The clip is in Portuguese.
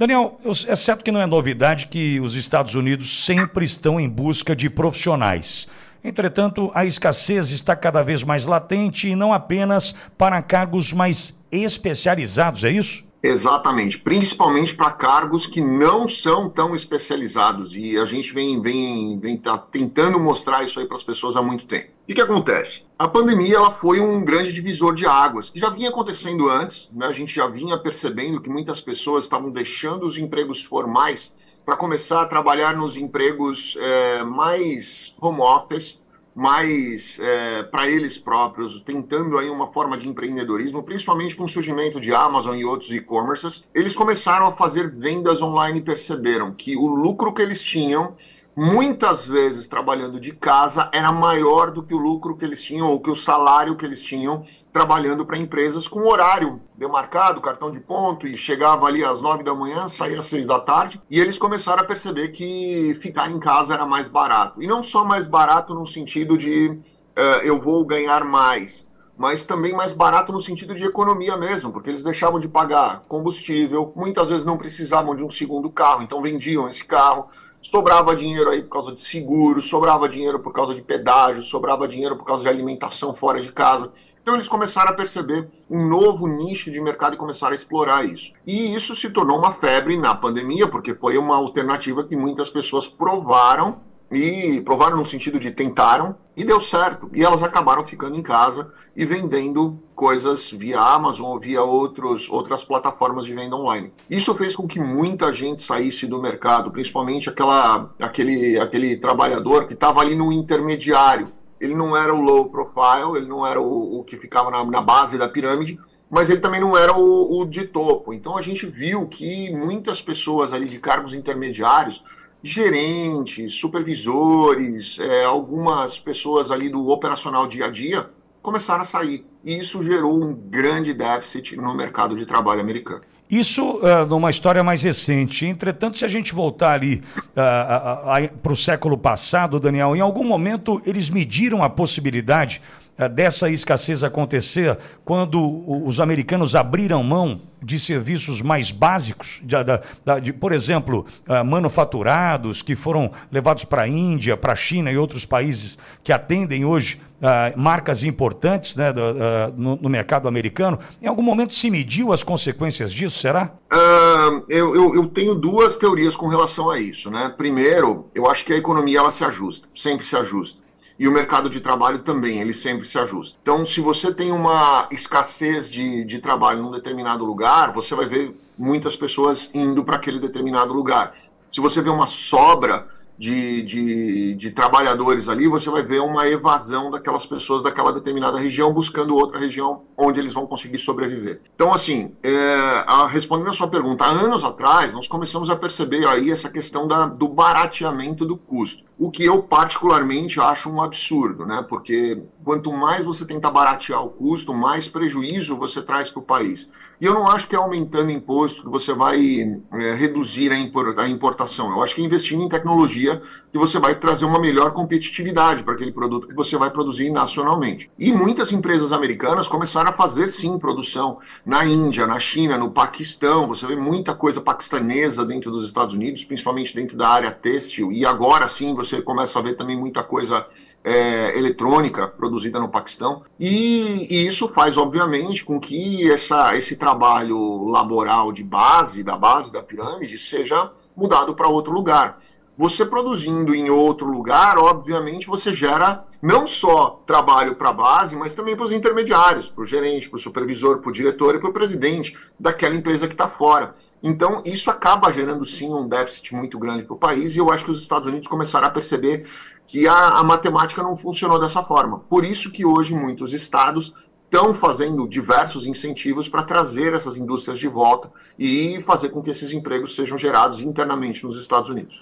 Daniel, é certo que não é novidade que os Estados Unidos sempre estão em busca de profissionais. Entretanto, a escassez está cada vez mais latente e não apenas para cargos mais especializados, é isso? Exatamente, principalmente para cargos que não são tão especializados e a gente vem vem vem tá tentando mostrar isso aí para as pessoas há muito tempo. E o que acontece? A pandemia ela foi um grande divisor de águas, que já vinha acontecendo antes, né? A gente já vinha percebendo que muitas pessoas estavam deixando os empregos formais para começar a trabalhar nos empregos é, mais home office, mais é, para eles próprios, tentando aí uma forma de empreendedorismo, principalmente com o surgimento de Amazon e outros e-commerces, eles começaram a fazer vendas online e perceberam que o lucro que eles tinham muitas vezes trabalhando de casa era maior do que o lucro que eles tinham ou que o salário que eles tinham trabalhando para empresas com horário demarcado, cartão de ponto, e chegava ali às nove da manhã, saía às seis da tarde, e eles começaram a perceber que ficar em casa era mais barato. E não só mais barato no sentido de uh, eu vou ganhar mais, mas também mais barato no sentido de economia mesmo, porque eles deixavam de pagar combustível, muitas vezes não precisavam de um segundo carro, então vendiam esse carro sobrava dinheiro aí por causa de seguro, sobrava dinheiro por causa de pedágio, sobrava dinheiro por causa de alimentação fora de casa. Então eles começaram a perceber um novo nicho de mercado e começaram a explorar isso. E isso se tornou uma febre na pandemia, porque foi uma alternativa que muitas pessoas provaram e provaram no sentido de tentaram e deu certo. E elas acabaram ficando em casa e vendendo coisas via Amazon ou via outros, outras plataformas de venda online. Isso fez com que muita gente saísse do mercado, principalmente aquela, aquele, aquele trabalhador que estava ali no intermediário. Ele não era o low profile, ele não era o, o que ficava na, na base da pirâmide, mas ele também não era o, o de topo. Então a gente viu que muitas pessoas ali de cargos intermediários gerentes, supervisores, é, algumas pessoas ali do operacional dia a dia começaram a sair. E isso gerou um grande déficit no mercado de trabalho americano. Isso uh, numa história mais recente. Entretanto, se a gente voltar ali uh, uh, para o século passado, Daniel, em algum momento eles mediram a possibilidade dessa escassez acontecer quando os americanos abriram mão de serviços mais básicos, de, de, de por exemplo, uh, manufaturados que foram levados para a Índia, para a China e outros países que atendem hoje uh, marcas importantes né, do, uh, no, no, mercado americano. Em algum momento se mediu as consequências disso, será? Eu, eu, eu, tenho duas teorias com relação a isso. Né? Primeiro, eu acho que a economia ela se ajusta, sempre se ajusta e o mercado de trabalho também, ele sempre se ajusta. Então, se você tem uma escassez de, de trabalho num determinado lugar, você vai ver muitas pessoas indo para aquele determinado lugar. Se você vê uma sobra de, de, de, trabalhadores ali, você vai ver uma evasão daquelas pessoas daquela determinada região buscando outra região onde eles vão conseguir sobreviver. Então, assim, é, a, respondendo a sua pergunta, há anos atrás nós começamos a perceber aí essa questão da, do barateamento do custo, o que eu particularmente acho um absurdo, né? Porque quanto mais você tenta baratear o custo, mais prejuízo você traz para o país. E eu não acho que é aumentando imposto que você vai é, reduzir a, importação. Eu acho que é investindo em tecnologia que você vai trazer uma melhor competitividade para aquele produto que você vai produzir nacionalmente. E muitas empresas americanas começaram a fazer sim produção na Índia, na China, no Paquistão. Você vê muita coisa paquistanesa dentro dos Estados Unidos, principalmente dentro da área têxtil. E agora sim você começa a ver também muita coisa é, eletrônica produzida no Paquistão. E, e, isso faz, obviamente, com que essa, esse trabalho laboral de base, da base da pirâmide, seja mudado para outro lugar. Você produzindo em outro lugar, obviamente, você gera não só trabalho para a base, mas também para os intermediários, para o gerente, para o supervisor, para o diretor e para o presidente daquela empresa que está fora. Então, isso acaba gerando sim um déficit muito grande para o país, e eu acho que os Estados Unidos começaram a perceber que a, a matemática não funcionou dessa forma. Por isso que hoje muitos estados estão fazendo diversos incentivos para trazer essas indústrias de volta e fazer com que esses empregos sejam gerados internamente nos Estados Unidos.